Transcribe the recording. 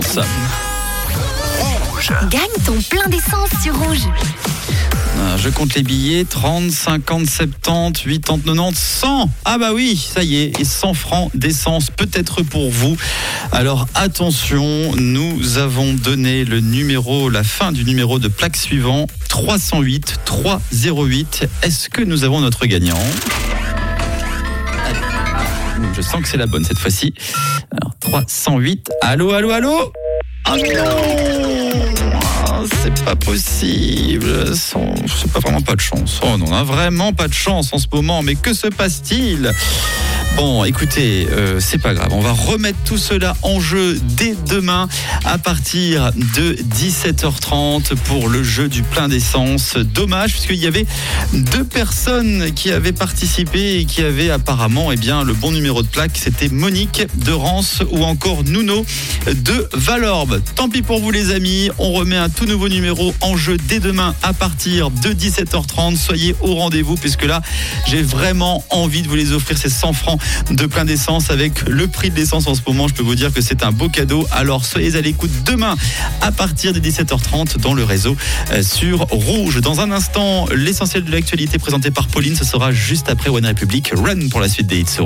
d'essence. Gagne ton plein d'essence sur Rouge. Ah, Je compte les billets 30, 50, 70, 80, 90, 100. Ah bah oui, ça y est, et 100 francs d'essence peut-être pour vous. Alors attention, nous avons donné le numéro, la fin du numéro de plaque suivant 308 308. Est-ce que nous avons notre gagnant? Sens que c'est la bonne cette fois-ci. Alors 308. Allô, allô, allô Oh non Ah, C'est pas possible. C'est pas vraiment pas de chance. Oh on a vraiment pas de chance en ce moment. Mais que se passe-t-il? Bon, écoutez, euh, c'est pas grave. On va remettre tout cela en jeu dès demain à partir de 17h30 pour le jeu du plein d'essence. Dommage puisqu'il y avait deux personnes qui avaient participé et qui avaient apparemment eh bien, le bon numéro de plaque. C'était Monique de Rance ou encore Nuno de Valorbe. Tant pis pour vous les amis. On remet un tout nouveau numéro en jeu dès demain à partir de 17h30. Soyez au rendez-vous puisque là, j'ai vraiment envie de vous les offrir ces 100 francs de plein d'essence avec le prix de l'essence en ce moment. Je peux vous dire que c'est un beau cadeau. Alors soyez à l'écoute demain à partir de 17h30 dans le réseau euh, sur Rouge. Dans un instant, l'essentiel de l'actualité présenté par Pauline, ce sera juste après One Republic Run pour la suite des hits.